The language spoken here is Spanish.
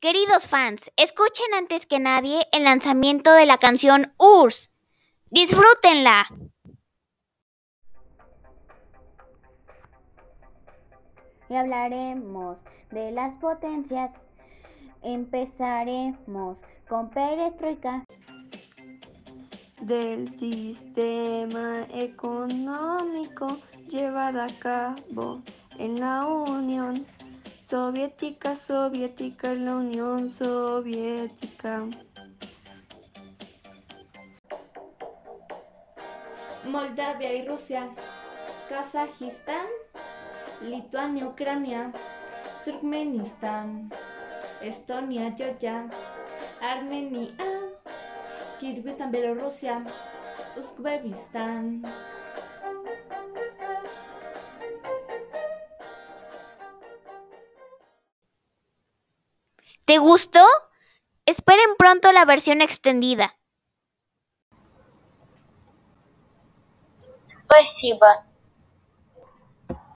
Queridos fans, escuchen antes que nadie el lanzamiento de la canción URSS. Disfrútenla. Y hablaremos de las potencias. Empezaremos con perestroika. Del sistema económico llevado a cabo en la Unión Soviética, Soviética, la Unión Soviética. Moldavia y Rusia, Kazajistán, Lituania, Ucrania, Turkmenistán, Estonia, Georgia, Armenia, Kirguistán, Bielorrusia, Uzbekistán. ¿Te gustó? Esperen pronto la versión extendida. Спасибо.